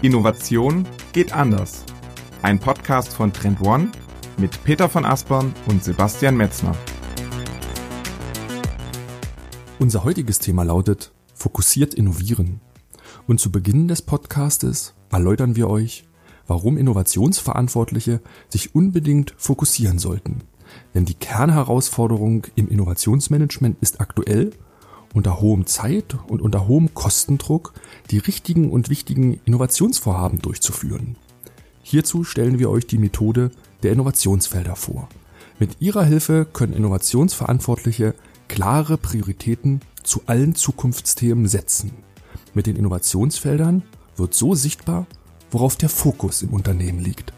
Innovation geht anders. Ein Podcast von Trend One mit Peter von Aspern und Sebastian Metzner. Unser heutiges Thema lautet Fokussiert innovieren. Und zu Beginn des Podcastes erläutern wir euch, warum Innovationsverantwortliche sich unbedingt fokussieren sollten. Denn die Kernherausforderung im Innovationsmanagement ist aktuell unter hohem Zeit- und unter hohem Kostendruck die richtigen und wichtigen Innovationsvorhaben durchzuführen. Hierzu stellen wir euch die Methode der Innovationsfelder vor. Mit ihrer Hilfe können Innovationsverantwortliche klare Prioritäten zu allen Zukunftsthemen setzen. Mit den Innovationsfeldern wird so sichtbar, worauf der Fokus im Unternehmen liegt.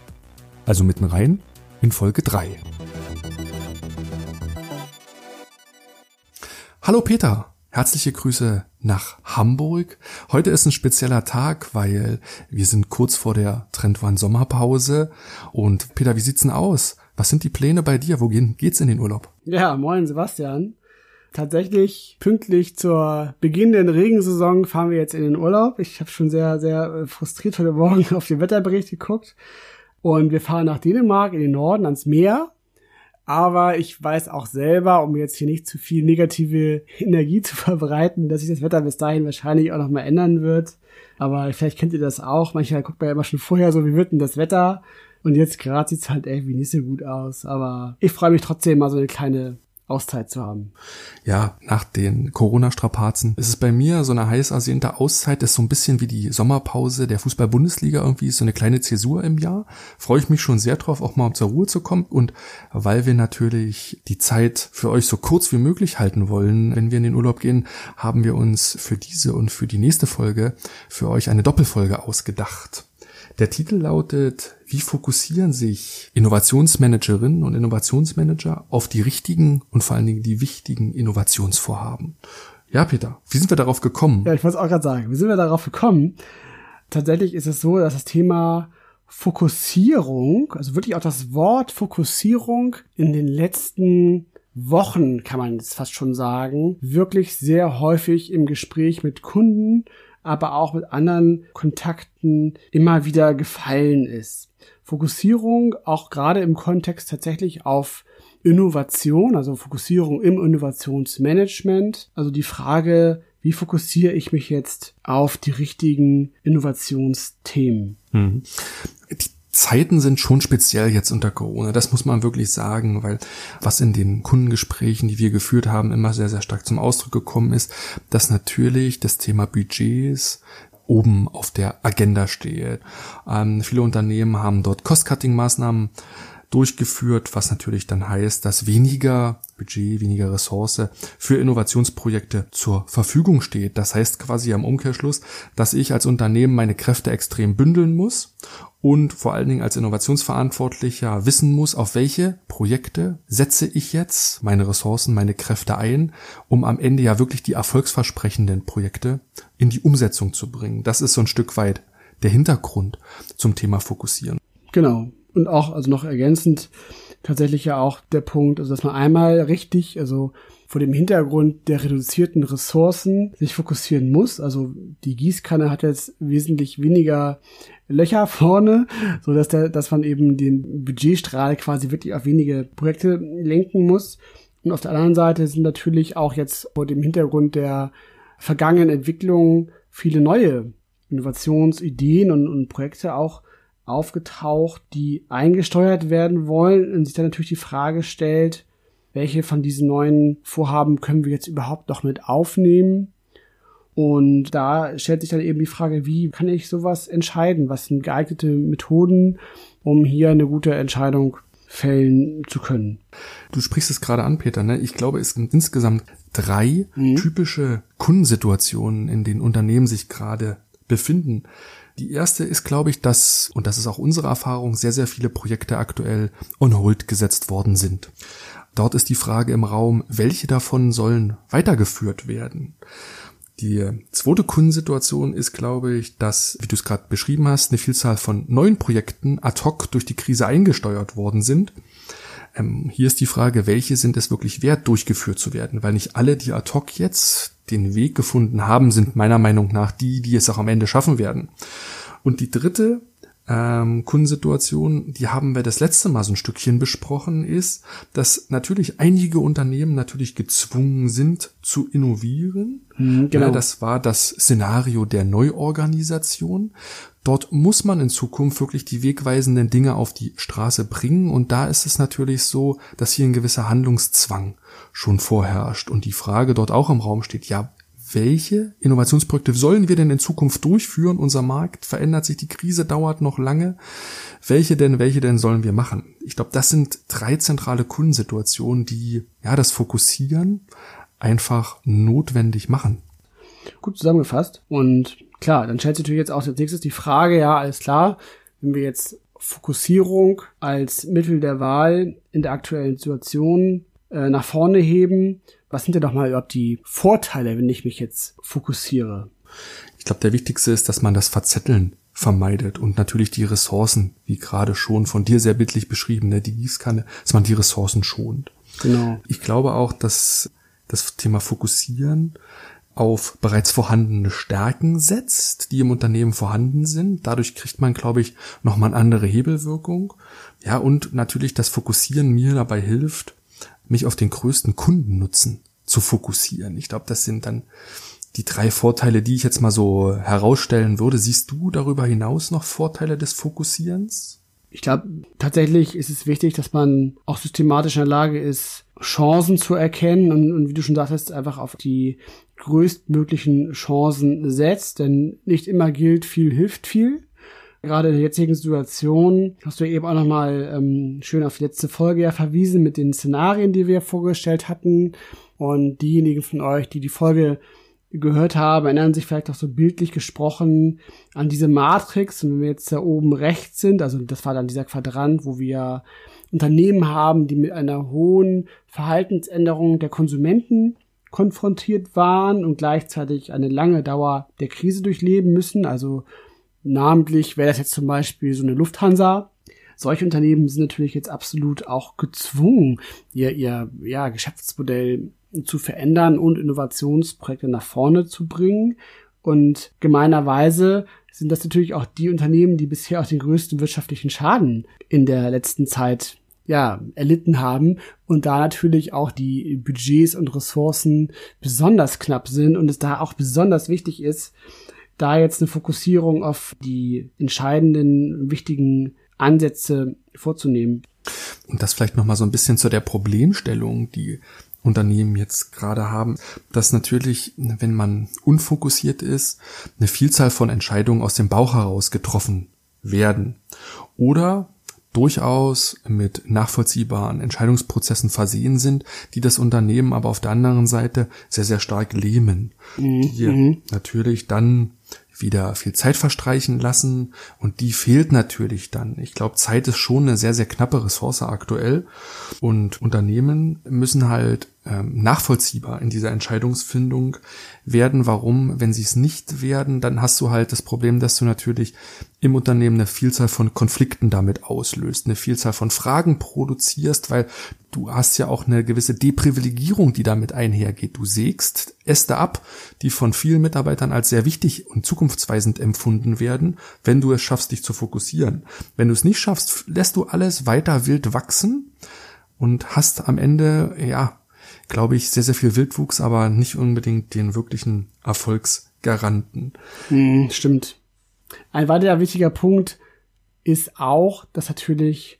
Also mitten rein in Folge 3. Hallo Peter, Herzliche Grüße nach Hamburg. Heute ist ein spezieller Tag, weil wir sind kurz vor der Trendwahn Sommerpause. Und Peter, wie sieht's denn aus? Was sind die Pläne bei dir? Wo geht's in den Urlaub? Ja, moin Sebastian. Tatsächlich pünktlich zur beginnenden Regensaison fahren wir jetzt in den Urlaub. Ich habe schon sehr, sehr frustriert heute Morgen auf den Wetterbericht geguckt. Und wir fahren nach Dänemark in den Norden ans Meer aber ich weiß auch selber, um jetzt hier nicht zu viel negative Energie zu verbreiten, dass sich das Wetter bis dahin wahrscheinlich auch noch mal ändern wird. Aber vielleicht kennt ihr das auch. Manchmal guckt man ja immer schon vorher so, wie wird denn das Wetter? Und jetzt gerade sieht's halt irgendwie nicht so gut aus. Aber ich freue mich trotzdem mal so eine kleine Auszeit zu haben. Ja, nach den Corona-Strapazen ist es bei mir so eine heiß ersehnte Auszeit, das ist so ein bisschen wie die Sommerpause der Fußball-Bundesliga irgendwie, so eine kleine Zäsur im Jahr. Freue ich mich schon sehr drauf, auch mal zur Ruhe zu kommen und weil wir natürlich die Zeit für euch so kurz wie möglich halten wollen, wenn wir in den Urlaub gehen, haben wir uns für diese und für die nächste Folge für euch eine Doppelfolge ausgedacht. Der Titel lautet, wie fokussieren sich Innovationsmanagerinnen und Innovationsmanager auf die richtigen und vor allen Dingen die wichtigen Innovationsvorhaben? Ja, Peter, wie sind wir darauf gekommen? Ja, ich wollte es auch gerade sagen. Wie sind wir darauf gekommen? Tatsächlich ist es so, dass das Thema Fokussierung, also wirklich auch das Wort Fokussierung in den letzten Wochen, kann man jetzt fast schon sagen, wirklich sehr häufig im Gespräch mit Kunden aber auch mit anderen Kontakten immer wieder gefallen ist. Fokussierung auch gerade im Kontext tatsächlich auf Innovation, also Fokussierung im Innovationsmanagement, also die Frage, wie fokussiere ich mich jetzt auf die richtigen Innovationsthemen? Mhm. Zeiten sind schon speziell jetzt unter Corona. Das muss man wirklich sagen, weil was in den Kundengesprächen, die wir geführt haben, immer sehr, sehr stark zum Ausdruck gekommen ist, dass natürlich das Thema Budgets oben auf der Agenda steht. Ähm, viele Unternehmen haben dort Cost-Cutting-Maßnahmen durchgeführt, was natürlich dann heißt, dass weniger Budget, weniger Ressource für Innovationsprojekte zur Verfügung steht. Das heißt quasi am Umkehrschluss, dass ich als Unternehmen meine Kräfte extrem bündeln muss und vor allen Dingen als Innovationsverantwortlicher wissen muss, auf welche Projekte setze ich jetzt meine Ressourcen, meine Kräfte ein, um am Ende ja wirklich die erfolgsversprechenden Projekte in die Umsetzung zu bringen. Das ist so ein Stück weit der Hintergrund zum Thema Fokussieren. Genau. Und auch, also noch ergänzend, tatsächlich ja auch der Punkt, also dass man einmal richtig, also vor dem Hintergrund der reduzierten Ressourcen sich fokussieren muss. Also die Gießkanne hat jetzt wesentlich weniger Löcher vorne, so dass der, dass man eben den Budgetstrahl quasi wirklich auf wenige Projekte lenken muss. Und auf der anderen Seite sind natürlich auch jetzt vor dem Hintergrund der vergangenen Entwicklungen viele neue Innovationsideen und, und Projekte auch aufgetaucht, die eingesteuert werden wollen und sich dann natürlich die Frage stellt, welche von diesen neuen Vorhaben können wir jetzt überhaupt noch mit aufnehmen? Und da stellt sich dann eben die Frage, wie kann ich sowas entscheiden? Was sind geeignete Methoden, um hier eine gute Entscheidung fällen zu können? Du sprichst es gerade an, Peter. Ne? Ich glaube, es sind insgesamt drei mhm. typische Kundensituationen, in denen Unternehmen sich gerade befinden. Die erste ist, glaube ich, dass, und das ist auch unsere Erfahrung, sehr, sehr viele Projekte aktuell on hold gesetzt worden sind. Dort ist die Frage im Raum, welche davon sollen weitergeführt werden? Die zweite Kundensituation ist, glaube ich, dass, wie du es gerade beschrieben hast, eine Vielzahl von neuen Projekten ad hoc durch die Krise eingesteuert worden sind. Ähm, hier ist die Frage, welche sind es wirklich wert, durchgeführt zu werden? Weil nicht alle, die ad hoc jetzt den Weg gefunden haben, sind meiner Meinung nach die, die es auch am Ende schaffen werden. Und die dritte ähm, Kundensituation, die haben wir das letzte Mal so ein Stückchen besprochen, ist, dass natürlich einige Unternehmen natürlich gezwungen sind zu innovieren. Mhm, genau. Ja, das war das Szenario der Neuorganisation. Dort muss man in Zukunft wirklich die wegweisenden Dinge auf die Straße bringen und da ist es natürlich so, dass hier ein gewisser Handlungszwang schon vorherrscht und die Frage dort auch im Raum steht, ja, welche Innovationsprojekte sollen wir denn in Zukunft durchführen? Unser Markt verändert sich, die Krise dauert noch lange. Welche denn, welche denn sollen wir machen? Ich glaube, das sind drei zentrale Kundensituationen, die ja das Fokussieren einfach notwendig machen. Gut zusammengefasst. Und klar, dann stellt sich natürlich jetzt auch als nächstes die Frage, ja, alles klar, wenn wir jetzt Fokussierung als Mittel der Wahl in der aktuellen Situation äh, nach vorne heben, was sind denn doch mal überhaupt die Vorteile, wenn ich mich jetzt fokussiere? Ich glaube, der wichtigste ist, dass man das Verzetteln vermeidet und natürlich die Ressourcen, wie gerade schon von dir sehr bildlich beschrieben, ne, die Gießkanne, dass man die Ressourcen schont. Genau. Ich glaube auch, dass das Thema Fokussieren auf bereits vorhandene Stärken setzt, die im Unternehmen vorhanden sind. Dadurch kriegt man, glaube ich, nochmal eine andere Hebelwirkung. Ja, und natürlich das Fokussieren mir dabei hilft, mich auf den größten Kundennutzen zu fokussieren. Ich glaube, das sind dann die drei Vorteile, die ich jetzt mal so herausstellen würde. Siehst du darüber hinaus noch Vorteile des Fokussierens? Ich glaube, tatsächlich ist es wichtig, dass man auch systematisch in der Lage ist, Chancen zu erkennen und, und wie du schon sagtest, einfach auf die größtmöglichen Chancen setzt. Denn nicht immer gilt, viel hilft viel. Gerade in der jetzigen Situation hast du eben auch nochmal ähm, schön auf die letzte Folge ja verwiesen mit den Szenarien, die wir vorgestellt hatten. Und diejenigen von euch, die die Folge gehört haben, erinnern sich vielleicht auch so bildlich gesprochen an diese Matrix. Und wenn wir jetzt da oben rechts sind, also das war dann dieser Quadrant, wo wir Unternehmen haben, die mit einer hohen Verhaltensänderung der Konsumenten konfrontiert waren und gleichzeitig eine lange Dauer der Krise durchleben müssen, also Namentlich wäre das jetzt zum Beispiel so eine Lufthansa. Solche Unternehmen sind natürlich jetzt absolut auch gezwungen, ihr, ihr ja, Geschäftsmodell zu verändern und Innovationsprojekte nach vorne zu bringen. Und gemeinerweise sind das natürlich auch die Unternehmen, die bisher auch den größten wirtschaftlichen Schaden in der letzten Zeit ja, erlitten haben und da natürlich auch die Budgets und Ressourcen besonders knapp sind und es da auch besonders wichtig ist, da jetzt eine Fokussierung auf die entscheidenden, wichtigen Ansätze vorzunehmen. Und das vielleicht nochmal so ein bisschen zu der Problemstellung, die Unternehmen jetzt gerade haben, dass natürlich, wenn man unfokussiert ist, eine Vielzahl von Entscheidungen aus dem Bauch heraus getroffen werden. Oder durchaus mit nachvollziehbaren Entscheidungsprozessen versehen sind, die das Unternehmen aber auf der anderen Seite sehr, sehr stark lähmen. Mhm. Die mhm. natürlich dann wieder viel Zeit verstreichen lassen und die fehlt natürlich dann. Ich glaube, Zeit ist schon eine sehr, sehr knappe Ressource aktuell und Unternehmen müssen halt nachvollziehbar in dieser Entscheidungsfindung werden. Warum? Wenn sie es nicht werden, dann hast du halt das Problem, dass du natürlich im Unternehmen eine Vielzahl von Konflikten damit auslöst, eine Vielzahl von Fragen produzierst, weil du hast ja auch eine gewisse Deprivilegierung, die damit einhergeht. Du sägst Äste ab, die von vielen Mitarbeitern als sehr wichtig und zukunftsweisend empfunden werden, wenn du es schaffst, dich zu fokussieren. Wenn du es nicht schaffst, lässt du alles weiter wild wachsen und hast am Ende, ja, glaube ich, sehr, sehr viel Wildwuchs, aber nicht unbedingt den wirklichen Erfolgsgaranten. Hm, stimmt. Ein weiterer wichtiger Punkt ist auch, dass natürlich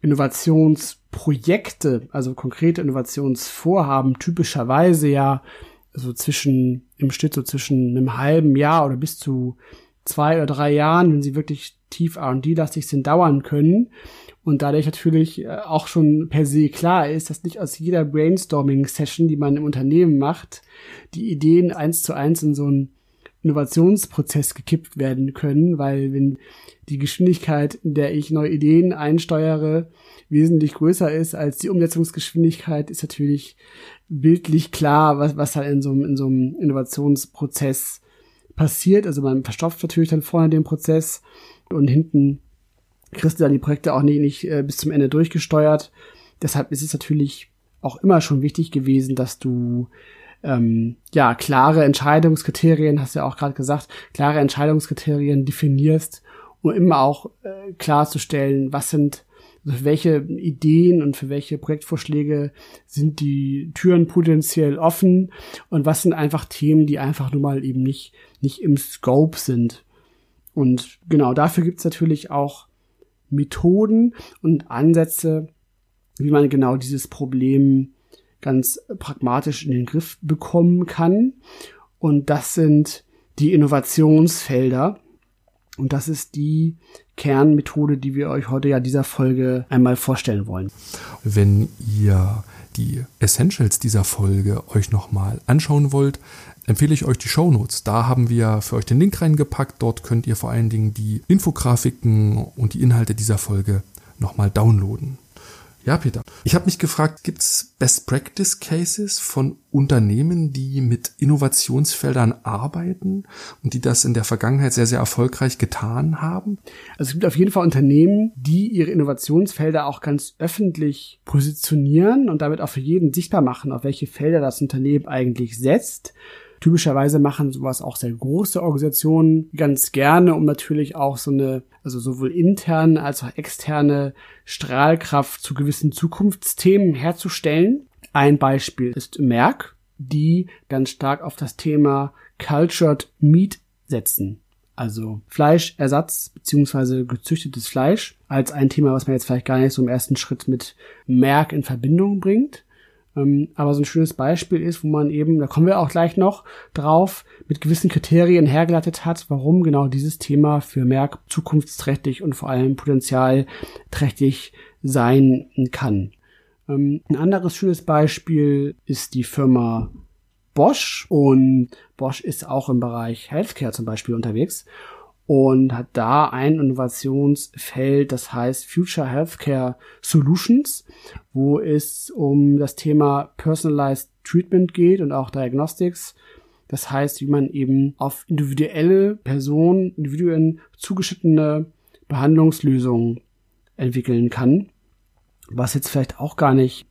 Innovationsprojekte, also konkrete Innovationsvorhaben typischerweise ja so zwischen, im Schnitt so zwischen einem halben Jahr oder bis zu zwei oder drei Jahren, wenn sie wirklich tief R&D-lastig sind, dauern können. Und dadurch natürlich äh, auch schon per se klar ist, dass nicht aus jeder Brainstorming-Session, die man im Unternehmen macht, die Ideen eins zu eins in so einen Innovationsprozess gekippt werden können, weil wenn die Geschwindigkeit, in der ich neue Ideen einsteuere, wesentlich größer ist als die Umsetzungsgeschwindigkeit, ist natürlich bildlich klar, was, was halt in so, in so einem Innovationsprozess passiert. Also man verstopft natürlich dann vorne den Prozess und hinten kriegst du dann die Projekte auch nicht, nicht äh, bis zum Ende durchgesteuert. Deshalb ist es natürlich auch immer schon wichtig gewesen, dass du ähm, ja klare Entscheidungskriterien, hast du ja auch gerade gesagt, klare Entscheidungskriterien definierst, um immer auch äh, klarzustellen, was sind also für welche Ideen und für welche Projektvorschläge sind die Türen potenziell offen und was sind einfach Themen, die einfach nur mal eben nicht, nicht im Scope sind. Und genau dafür gibt's natürlich auch Methoden und Ansätze, wie man genau dieses Problem ganz pragmatisch in den Griff bekommen kann. Und das sind die Innovationsfelder. Und das ist die Kernmethode, die wir euch heute ja dieser Folge einmal vorstellen wollen. Wenn ihr die Essentials dieser Folge euch nochmal anschauen wollt, empfehle ich euch die Shownotes. Da haben wir für euch den Link reingepackt. Dort könnt ihr vor allen Dingen die Infografiken und die Inhalte dieser Folge nochmal downloaden. Ja, Peter. Ich habe mich gefragt, gibt es Best Practice Cases von Unternehmen, die mit Innovationsfeldern arbeiten und die das in der Vergangenheit sehr, sehr erfolgreich getan haben? Also es gibt auf jeden Fall Unternehmen, die ihre Innovationsfelder auch ganz öffentlich positionieren und damit auch für jeden sichtbar machen, auf welche Felder das Unternehmen eigentlich setzt. Typischerweise machen sowas auch sehr große Organisationen ganz gerne, um natürlich auch so eine, also sowohl interne als auch externe Strahlkraft zu gewissen Zukunftsthemen herzustellen. Ein Beispiel ist Merck, die ganz stark auf das Thema Cultured Meat setzen. Also Fleischersatz beziehungsweise gezüchtetes Fleisch als ein Thema, was man jetzt vielleicht gar nicht so im ersten Schritt mit Merck in Verbindung bringt. Ähm, aber so ein schönes Beispiel ist, wo man eben, da kommen wir auch gleich noch drauf, mit gewissen Kriterien hergeleitet hat, warum genau dieses Thema für Merck zukunftsträchtig und vor allem potenzialträchtig sein kann. Ähm, ein anderes schönes Beispiel ist die Firma Bosch und Bosch ist auch im Bereich Healthcare zum Beispiel unterwegs und hat da ein Innovationsfeld, das heißt Future Healthcare Solutions, wo es um das Thema Personalized Treatment geht und auch Diagnostics. Das heißt, wie man eben auf individuelle Personen, individuen zugeschnittene Behandlungslösungen entwickeln kann, was jetzt vielleicht auch gar nicht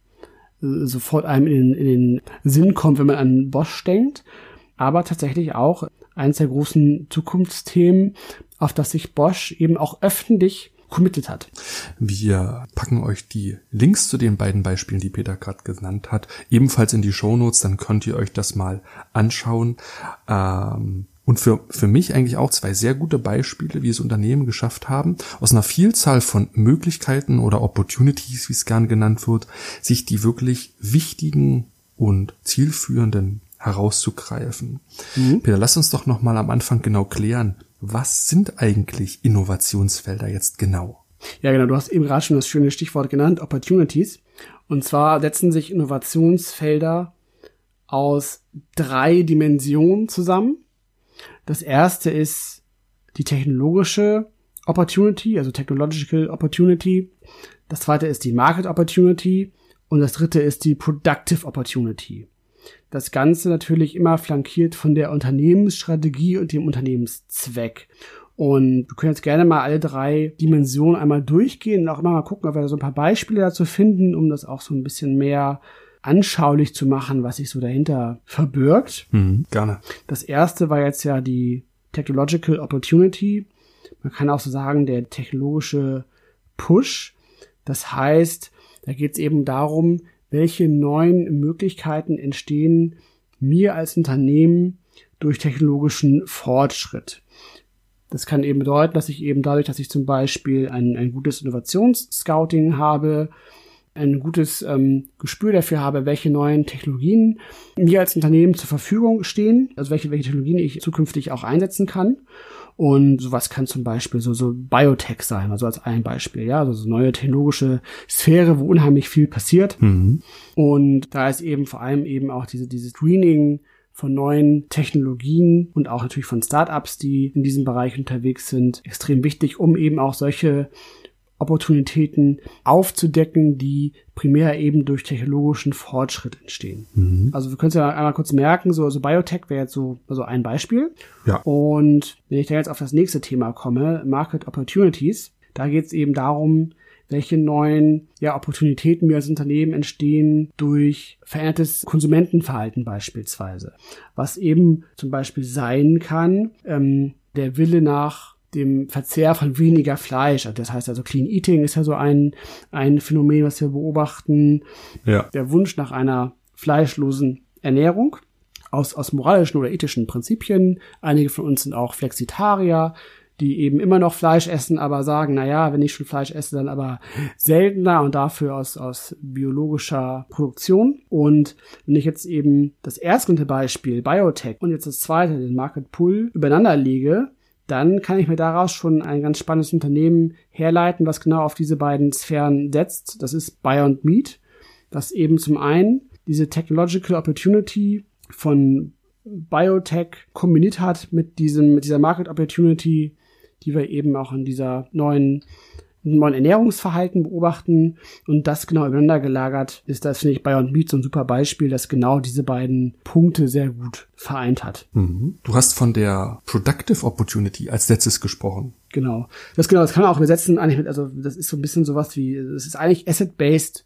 äh, sofort einem in, in den Sinn kommt, wenn man an Bosch denkt, aber tatsächlich auch eines der großen Zukunftsthemen, auf das sich Bosch eben auch öffentlich committed hat. Wir packen euch die Links zu den beiden Beispielen, die Peter gerade genannt hat, ebenfalls in die Shownotes, dann könnt ihr euch das mal anschauen. Ähm, und für, für mich eigentlich auch zwei sehr gute Beispiele, wie es Unternehmen geschafft haben, aus einer Vielzahl von Möglichkeiten oder Opportunities, wie es gern genannt wird, sich die wirklich wichtigen und zielführenden herauszugreifen. Mhm. Peter, lass uns doch noch mal am Anfang genau klären, was sind eigentlich Innovationsfelder jetzt genau? Ja, genau, du hast eben gerade schon das schöne Stichwort genannt, Opportunities. Und zwar setzen sich Innovationsfelder aus drei Dimensionen zusammen. Das erste ist die technologische Opportunity, also Technological Opportunity. Das zweite ist die Market Opportunity. Und das dritte ist die Productive Opportunity. Das Ganze natürlich immer flankiert von der Unternehmensstrategie und dem Unternehmenszweck. Und wir können jetzt gerne mal alle drei Dimensionen einmal durchgehen und auch immer mal gucken, ob wir da so ein paar Beispiele dazu finden, um das auch so ein bisschen mehr anschaulich zu machen, was sich so dahinter verbirgt. Mhm, gerne. Das erste war jetzt ja die Technological Opportunity. Man kann auch so sagen, der technologische Push. Das heißt, da geht es eben darum, welche neuen Möglichkeiten entstehen mir als Unternehmen durch technologischen Fortschritt. Das kann eben bedeuten, dass ich eben dadurch, dass ich zum Beispiel ein, ein gutes Innovationsscouting habe, ein gutes ähm, Gespür dafür habe, welche neuen Technologien mir als Unternehmen zur Verfügung stehen, also welche, welche Technologien ich zukünftig auch einsetzen kann und sowas kann zum Beispiel so, so Biotech sein, also als ein Beispiel, ja, also so neue technologische Sphäre, wo unheimlich viel passiert. Mhm. Und da ist eben vor allem eben auch diese, dieses Screening von neuen Technologien und auch natürlich von Startups, die in diesem Bereich unterwegs sind, extrem wichtig, um eben auch solche Opportunitäten aufzudecken, die primär eben durch technologischen Fortschritt entstehen. Mhm. Also wir können es ja einmal kurz merken, so also Biotech wäre jetzt so also ein Beispiel. Ja. Und wenn ich da jetzt auf das nächste Thema komme, Market Opportunities, da geht es eben darum, welche neuen ja, Opportunitäten mir als Unternehmen entstehen durch verändertes Konsumentenverhalten beispielsweise. Was eben zum Beispiel sein kann, ähm, der Wille nach dem Verzehr von weniger Fleisch. Also das heißt also Clean Eating ist ja so ein, ein Phänomen, was wir beobachten. Ja. Der Wunsch nach einer fleischlosen Ernährung aus, aus moralischen oder ethischen Prinzipien. Einige von uns sind auch Flexitarier, die eben immer noch Fleisch essen, aber sagen, na ja, wenn ich schon Fleisch esse, dann aber seltener und dafür aus, aus biologischer Produktion. Und wenn ich jetzt eben das erste Beispiel, Biotech, und jetzt das zweite, den Market Pull, übereinander lege, dann kann ich mir daraus schon ein ganz spannendes Unternehmen herleiten, was genau auf diese beiden Sphären setzt. Das ist Beyond Meat, das eben zum einen diese Technological Opportunity von Biotech kombiniert hat mit diesem, mit dieser Market Opportunity, die wir eben auch in dieser neuen neuen Ernährungsverhalten beobachten und das genau übereinander gelagert ist, das finde ich Beyond Meat so ein super Beispiel, das genau diese beiden Punkte sehr gut vereint hat. Mhm. Du hast von der Productive Opportunity als letztes gesprochen. Genau. Das genau, das kann man auch übersetzen, eigentlich mit, also das ist so ein bisschen sowas wie, es ist eigentlich Asset-Based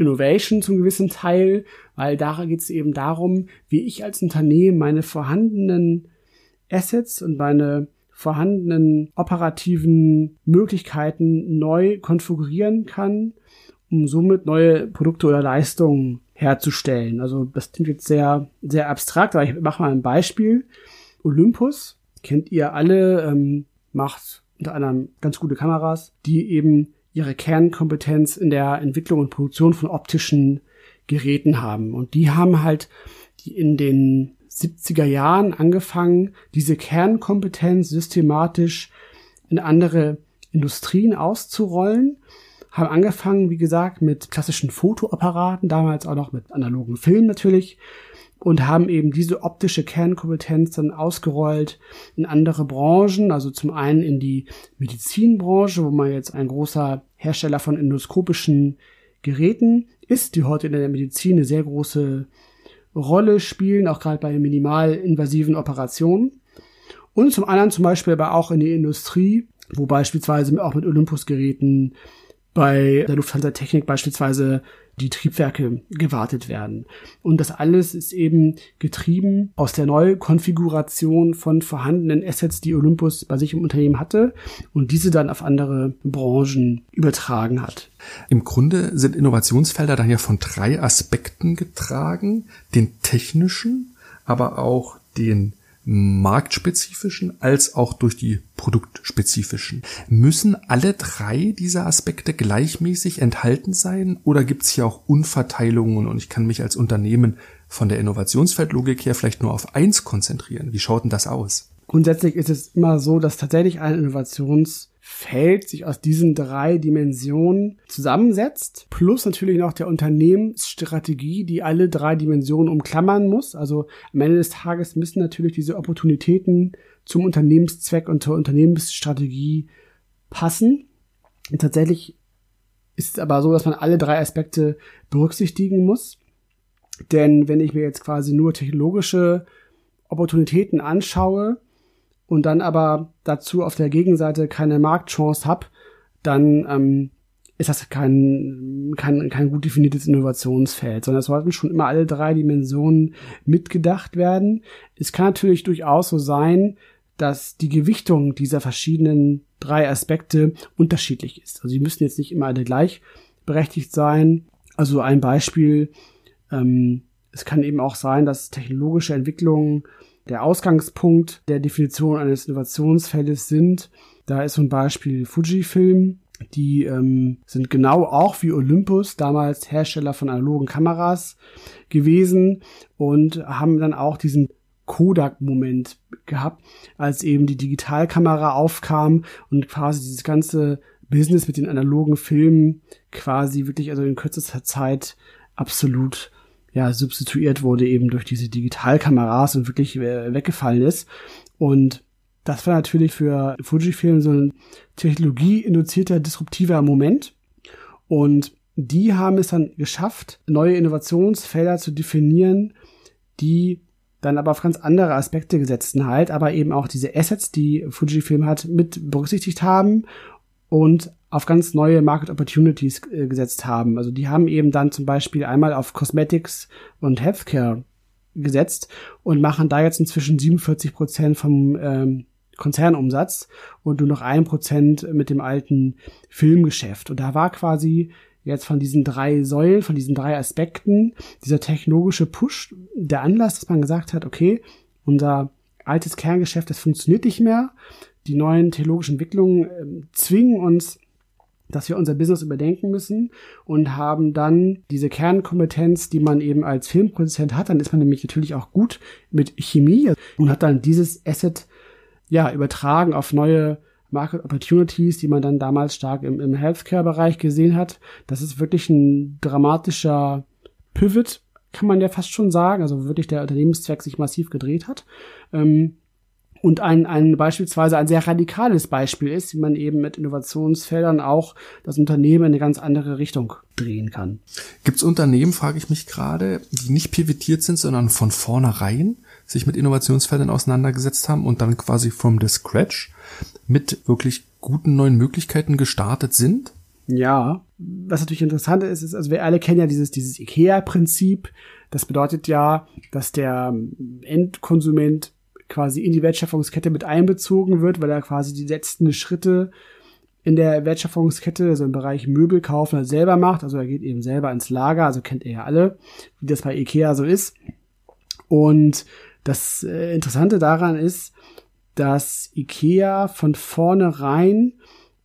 Innovation zum gewissen Teil, weil da geht es eben darum, wie ich als Unternehmen meine vorhandenen Assets und meine vorhandenen operativen Möglichkeiten neu konfigurieren kann, um somit neue Produkte oder Leistungen herzustellen. Also das klingt jetzt sehr, sehr abstrakt, aber ich mache mal ein Beispiel. Olympus kennt ihr alle, ähm, macht unter anderem ganz gute Kameras, die eben ihre Kernkompetenz in der Entwicklung und Produktion von optischen Geräten haben. Und die haben halt in den 70er Jahren angefangen, diese Kernkompetenz systematisch in andere Industrien auszurollen, haben angefangen, wie gesagt, mit klassischen Fotoapparaten, damals auch noch mit analogen Filmen natürlich, und haben eben diese optische Kernkompetenz dann ausgerollt in andere Branchen, also zum einen in die Medizinbranche, wo man jetzt ein großer Hersteller von endoskopischen Geräten ist, die heute in der Medizin eine sehr große Rolle spielen, auch gerade bei minimalinvasiven Operationen. Und zum anderen zum Beispiel aber auch in die Industrie, wo beispielsweise auch mit Olympus-Geräten bei der Lufthansa Technik beispielsweise die Triebwerke gewartet werden. Und das alles ist eben getrieben aus der Neukonfiguration von vorhandenen Assets, die Olympus bei sich im Unternehmen hatte und diese dann auf andere Branchen übertragen hat. Im Grunde sind Innovationsfelder dann ja von drei Aspekten getragen, den technischen, aber auch den marktspezifischen als auch durch die produktspezifischen. Müssen alle drei dieser Aspekte gleichmäßig enthalten sein oder gibt es hier auch Unverteilungen und ich kann mich als Unternehmen von der Innovationsfeldlogik her vielleicht nur auf eins konzentrieren? Wie schaut denn das aus? Grundsätzlich ist es immer so, dass tatsächlich ein Innovations Feld sich aus diesen drei Dimensionen zusammensetzt, plus natürlich noch der Unternehmensstrategie, die alle drei Dimensionen umklammern muss. Also am Ende des Tages müssen natürlich diese Opportunitäten zum Unternehmenszweck und zur Unternehmensstrategie passen. Und tatsächlich ist es aber so, dass man alle drei Aspekte berücksichtigen muss. Denn wenn ich mir jetzt quasi nur technologische Opportunitäten anschaue, und dann aber dazu auf der Gegenseite keine Marktchance habe, dann ähm, ist das kein, kein, kein gut definiertes Innovationsfeld, sondern es sollten schon immer alle drei Dimensionen mitgedacht werden. Es kann natürlich durchaus so sein, dass die Gewichtung dieser verschiedenen drei Aspekte unterschiedlich ist. Also sie müssen jetzt nicht immer alle gleich berechtigt sein. Also ein Beispiel, ähm, es kann eben auch sein, dass technologische Entwicklungen der Ausgangspunkt der Definition eines Innovationsfeldes sind. Da ist zum Beispiel Fujifilm. Die ähm, sind genau auch wie Olympus, damals Hersteller von analogen Kameras gewesen und haben dann auch diesen Kodak-Moment gehabt, als eben die Digitalkamera aufkam und quasi dieses ganze Business mit den analogen Filmen quasi wirklich also in kürzester Zeit absolut ja, substituiert wurde eben durch diese Digitalkameras und wirklich äh, weggefallen ist. Und das war natürlich für Fujifilm so ein technologieinduzierter, disruptiver Moment. Und die haben es dann geschafft, neue Innovationsfelder zu definieren, die dann aber auf ganz andere Aspekte gesetzten halt, aber eben auch diese Assets, die Fujifilm hat, mit berücksichtigt haben und auf ganz neue Market Opportunities äh, gesetzt haben. Also die haben eben dann zum Beispiel einmal auf Cosmetics und Healthcare gesetzt und machen da jetzt inzwischen 47 Prozent vom ähm, Konzernumsatz und nur noch ein Prozent mit dem alten Filmgeschäft. Und da war quasi jetzt von diesen drei Säulen, von diesen drei Aspekten, dieser technologische Push, der Anlass, dass man gesagt hat, okay, unser altes Kerngeschäft, das funktioniert nicht mehr. Die neuen technologischen Entwicklungen äh, zwingen uns, dass wir unser Business überdenken müssen und haben dann diese Kernkompetenz, die man eben als Filmproduzent hat. Dann ist man nämlich natürlich auch gut mit Chemie und hat dann dieses Asset ja übertragen auf neue Market Opportunities, die man dann damals stark im, im Healthcare-Bereich gesehen hat. Das ist wirklich ein dramatischer Pivot, kann man ja fast schon sagen. Also wirklich der Unternehmenszweck sich massiv gedreht hat. Ähm, und ein, ein beispielsweise ein sehr radikales Beispiel ist, wie man eben mit Innovationsfeldern auch das Unternehmen in eine ganz andere Richtung drehen kann. Gibt es Unternehmen, frage ich mich gerade, die nicht pivotiert sind, sondern von vornherein sich mit Innovationsfeldern auseinandergesetzt haben und dann quasi from the scratch mit wirklich guten neuen Möglichkeiten gestartet sind? Ja, was natürlich interessant ist, ist, also wir alle kennen ja dieses, dieses IKEA-Prinzip. Das bedeutet ja, dass der Endkonsument quasi in die Wertschöpfungskette mit einbezogen wird, weil er quasi die letzten Schritte in der Wertschöpfungskette, also im Bereich Möbel kaufen, halt selber macht. Also er geht eben selber ins Lager, also kennt ihr ja alle, wie das bei Ikea so ist. Und das äh, Interessante daran ist, dass Ikea von vornherein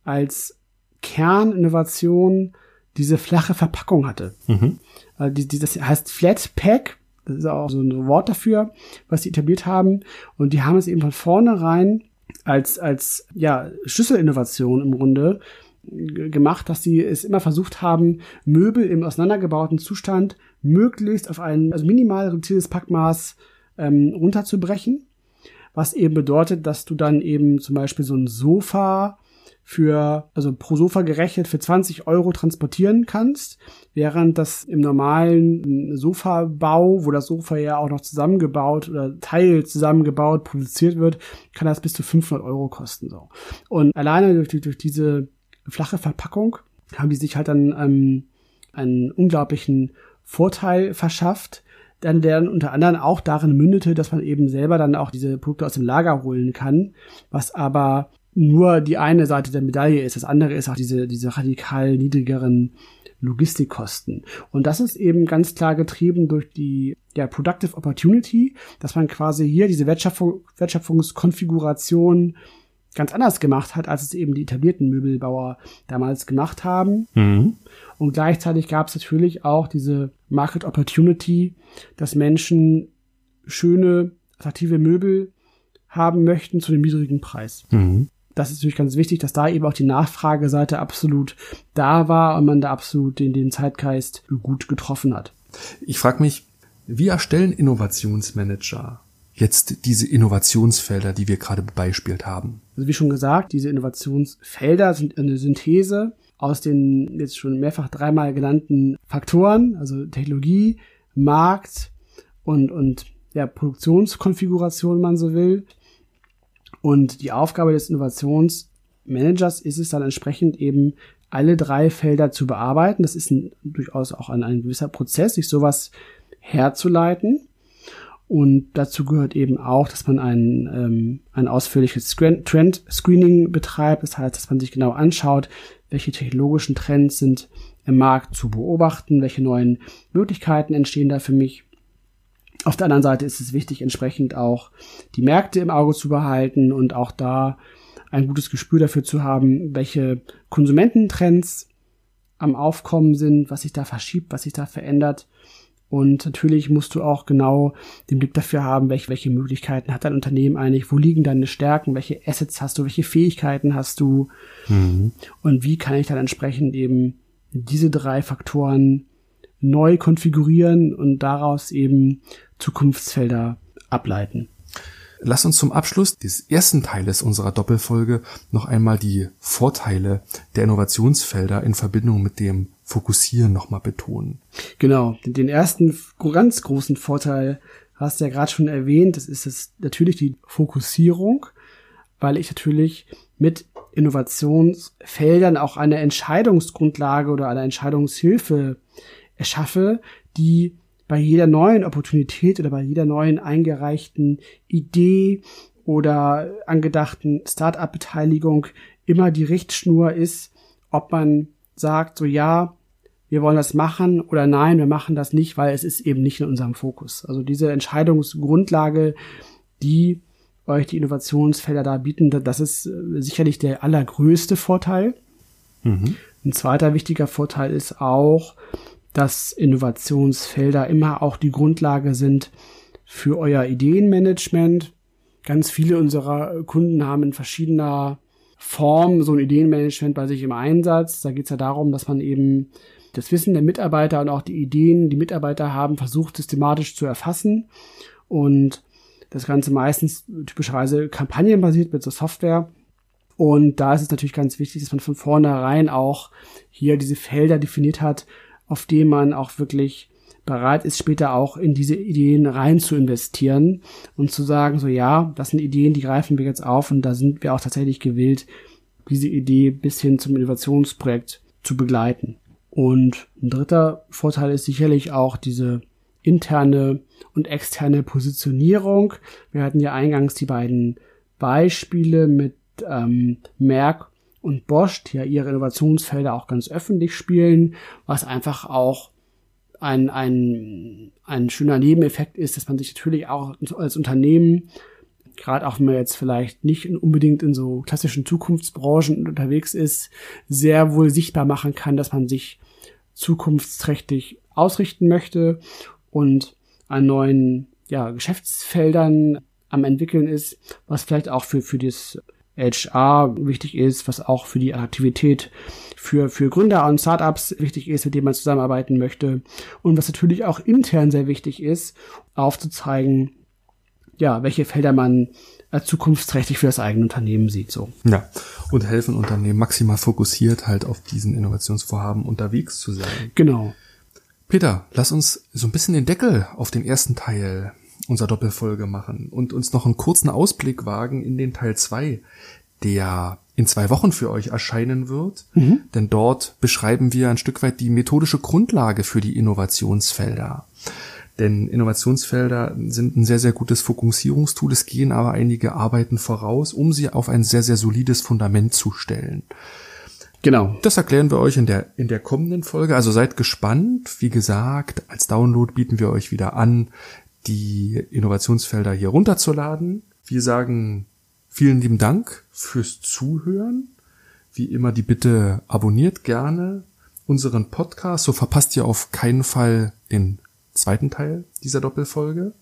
als Kerninnovation diese flache Verpackung hatte. Mhm. Also die, die, das heißt Flat Pack, das ist auch so ein Wort dafür, was sie etabliert haben. Und die haben es eben von vornherein als, als ja, Schlüsselinnovation im Grunde gemacht, dass sie es immer versucht haben, Möbel im auseinandergebauten Zustand möglichst auf ein also minimal reduziertes Packmaß ähm, runterzubrechen was eben bedeutet, dass du dann eben zum Beispiel so ein Sofa für, also pro Sofa gerechnet für 20 Euro transportieren kannst, während das im normalen Sofabau, wo das Sofa ja auch noch zusammengebaut oder Teil zusammengebaut, produziert wird, kann das bis zu 500 Euro kosten, so. Und alleine durch, durch diese flache Verpackung haben die sich halt dann ähm, einen unglaublichen Vorteil verschafft, dann der unter anderem auch darin mündete, dass man eben selber dann auch diese Produkte aus dem Lager holen kann, was aber nur die eine Seite der Medaille ist. Das andere ist auch diese, diese radikal niedrigeren Logistikkosten. Und das ist eben ganz klar getrieben durch die ja, Productive Opportunity, dass man quasi hier diese Wertschöpfung, Wertschöpfungskonfiguration ganz anders gemacht hat, als es eben die etablierten Möbelbauer damals gemacht haben. Mhm. Und gleichzeitig gab es natürlich auch diese Market Opportunity, dass Menschen schöne, attraktive Möbel haben möchten zu einem niedrigen Preis. Mhm. Das ist natürlich ganz wichtig, dass da eben auch die Nachfrageseite absolut da war und man da absolut den, den Zeitgeist gut getroffen hat. Ich frage mich, wie erstellen Innovationsmanager jetzt diese Innovationsfelder, die wir gerade beispielt haben? Also wie schon gesagt, diese Innovationsfelder sind eine Synthese aus den jetzt schon mehrfach dreimal genannten Faktoren, also Technologie, Markt und, und ja, Produktionskonfiguration, man so will. Und die Aufgabe des Innovationsmanagers ist es dann entsprechend eben alle drei Felder zu bearbeiten. Das ist ein, durchaus auch ein, ein gewisser Prozess, sich sowas herzuleiten. Und dazu gehört eben auch, dass man ein, ähm, ein ausführliches Trend-Screening betreibt. Das heißt, dass man sich genau anschaut, welche technologischen Trends sind im Markt zu beobachten, welche neuen Möglichkeiten entstehen da für mich. Auf der anderen Seite ist es wichtig, entsprechend auch die Märkte im Auge zu behalten und auch da ein gutes Gespür dafür zu haben, welche Konsumententrends am Aufkommen sind, was sich da verschiebt, was sich da verändert und natürlich musst du auch genau den Blick dafür haben, welche, welche Möglichkeiten hat dein Unternehmen eigentlich, wo liegen deine Stärken, welche Assets hast du, welche Fähigkeiten hast du mhm. und wie kann ich dann entsprechend eben diese drei Faktoren neu konfigurieren und daraus eben Zukunftsfelder ableiten. Lass uns zum Abschluss des ersten Teiles unserer Doppelfolge noch einmal die Vorteile der Innovationsfelder in Verbindung mit dem Fokussieren nochmal betonen. Genau, den ersten ganz großen Vorteil hast du ja gerade schon erwähnt, das ist es natürlich die Fokussierung, weil ich natürlich mit Innovationsfeldern auch eine Entscheidungsgrundlage oder eine Entscheidungshilfe erschaffe, die bei jeder neuen Opportunität oder bei jeder neuen eingereichten Idee oder angedachten Start-up-Beteiligung immer die Richtschnur ist, ob man sagt, so ja, wir wollen das machen oder nein, wir machen das nicht, weil es ist eben nicht in unserem Fokus. Also diese Entscheidungsgrundlage, die euch die Innovationsfelder da bieten, das ist äh, sicherlich der allergrößte Vorteil. Mhm. Ein zweiter wichtiger Vorteil ist auch, dass Innovationsfelder immer auch die Grundlage sind für euer Ideenmanagement. Ganz viele unserer Kunden haben in verschiedener Form so ein Ideenmanagement bei sich im Einsatz. Da geht es ja darum, dass man eben das Wissen der Mitarbeiter und auch die Ideen, die Mitarbeiter haben, versucht systematisch zu erfassen und das Ganze meistens typischerweise kampagnenbasiert mit so Software. Und da ist es natürlich ganz wichtig, dass man von vornherein auch hier diese Felder definiert hat, auf denen man auch wirklich bereit ist, später auch in diese Ideen rein zu investieren und zu sagen, so ja, das sind Ideen, die greifen wir jetzt auf und da sind wir auch tatsächlich gewillt, diese Idee bis hin zum Innovationsprojekt zu begleiten. Und ein dritter Vorteil ist sicherlich auch diese interne und externe Positionierung. Wir hatten ja eingangs die beiden Beispiele mit ähm, Merck und Bosch, die ja ihre Innovationsfelder auch ganz öffentlich spielen, was einfach auch ein, ein, ein schöner Nebeneffekt ist, dass man sich natürlich auch als Unternehmen, gerade auch wenn man jetzt vielleicht nicht unbedingt in so klassischen Zukunftsbranchen unterwegs ist, sehr wohl sichtbar machen kann, dass man sich zukunftsträchtig ausrichten möchte und an neuen ja, Geschäftsfeldern am entwickeln ist, was vielleicht auch für, für das HR wichtig ist, was auch für die Aktivität für, für Gründer und Startups wichtig ist, mit denen man zusammenarbeiten möchte und was natürlich auch intern sehr wichtig ist, aufzuzeigen, ja, welche Felder man als zukunftsträchtig für das eigene Unternehmen sieht, so. Ja. Und helfen Unternehmen maximal fokussiert halt auf diesen Innovationsvorhaben unterwegs zu sein. Genau. Peter, lass uns so ein bisschen den Deckel auf den ersten Teil unserer Doppelfolge machen und uns noch einen kurzen Ausblick wagen in den Teil zwei, der in zwei Wochen für euch erscheinen wird. Mhm. Denn dort beschreiben wir ein Stück weit die methodische Grundlage für die Innovationsfelder. Denn Innovationsfelder sind ein sehr, sehr gutes Fokussierungstool. Es gehen aber einige Arbeiten voraus, um sie auf ein sehr, sehr solides Fundament zu stellen. Genau. Das erklären wir euch in der, in der kommenden Folge. Also seid gespannt. Wie gesagt, als Download bieten wir euch wieder an, die Innovationsfelder hier runterzuladen. Wir sagen vielen lieben Dank fürs Zuhören. Wie immer die Bitte abonniert gerne unseren Podcast, so verpasst ihr auf keinen Fall den zweiten Teil dieser Doppelfolge.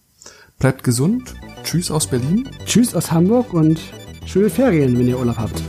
Bleibt gesund. Tschüss aus Berlin. Tschüss aus Hamburg und schöne Ferien, wenn ihr Urlaub habt.